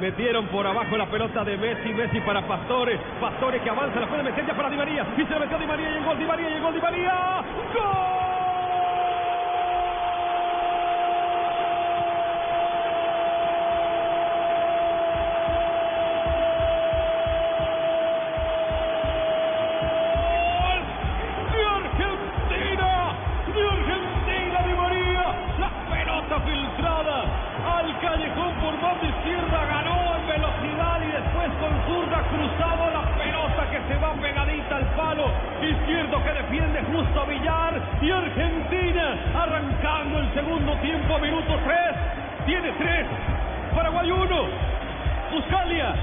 Metieron por abajo la pelota de Messi, Messi para Pastore, Pastore que avanza, la puede meter ya para Di María, y se la metió Di María y el gol Di María y el gol Di María. ¡Gol! filtrada al callejón por banda izquierda, con zurda cruzado la pelota que se va pegadita al palo izquierdo que defiende justo Villar y Argentina arrancando el segundo tiempo, minuto 3, tiene 3, Paraguay 1, Buscalia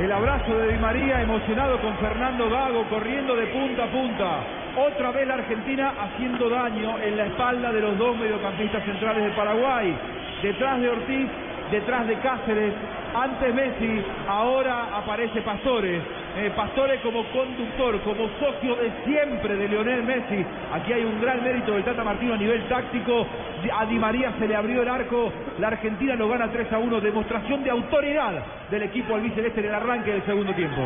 El abrazo de Di María emocionado con Fernando Gago corriendo de punta a punta. Otra vez la Argentina haciendo daño en la espalda de los dos mediocampistas centrales de Paraguay. Detrás de Ortiz, detrás de Cáceres, antes Messi, ahora aparece Pastore. Eh, Pastore como conductor, como socio de siempre de Lionel Messi. Aquí hay un gran mérito del Tata Martino a nivel táctico. A Di María se le abrió el arco. La Argentina lo gana 3 a 1. Demostración de autoridad del equipo albiceleste en el arranque del segundo tiempo.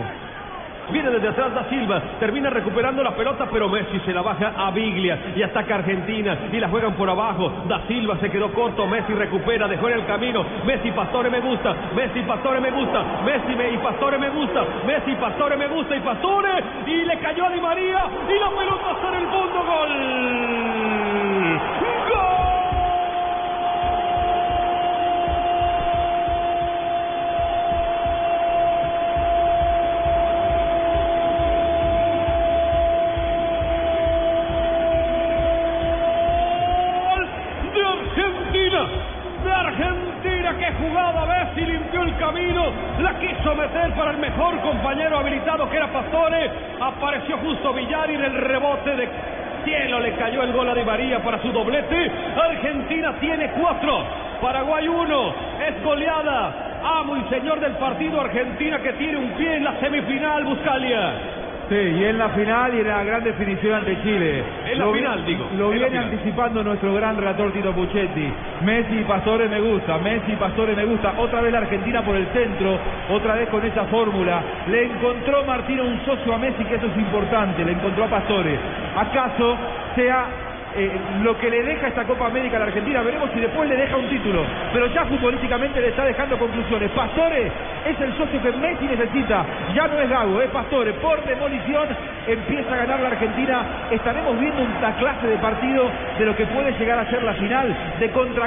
Viene desde atrás Da Silva, termina recuperando la pelota, pero Messi se la baja a Biglia y ataca Argentina y la juegan por abajo. Da Silva se quedó corto, Messi recupera, dejó en el camino. Messi Pastore me gusta, Messi Pastore me gusta, Messi me, y Pastore me gusta, Messi Pastore me gusta y Pastore y le cayó a Di María y la pelota está el fondo, gol. Que jugaba Messi, limpió el camino, la quiso meter para el mejor compañero habilitado que era Pastore, apareció justo Villar y en el rebote de cielo le cayó el gol a Di María para su doblete, Argentina tiene cuatro, Paraguay uno, es goleada, amo y señor del partido Argentina que tiene un pie en la semifinal, Buscalia. Sí, y en la final y en la gran definición ante Chile. En la Lo final, digo, Lo viene final. anticipando nuestro gran relator Tito Puchetti. Messi y Pastore me gusta, Messi y Pastore me gusta. Otra vez la Argentina por el centro, otra vez con esa fórmula. Le encontró Martino un socio a Messi, que eso es importante, le encontró a Pastore. ¿Acaso sea eh, lo que le deja esta Copa América a la Argentina? Veremos si después le deja un título. Pero ya futbolísticamente le está dejando conclusiones. Pastore es el socio que Messi necesita. Ya no es Gago, es Pastore. Por demolición empieza a ganar la Argentina. Estaremos viendo una clase de partido de lo que puede llegar a ser la final de contragol.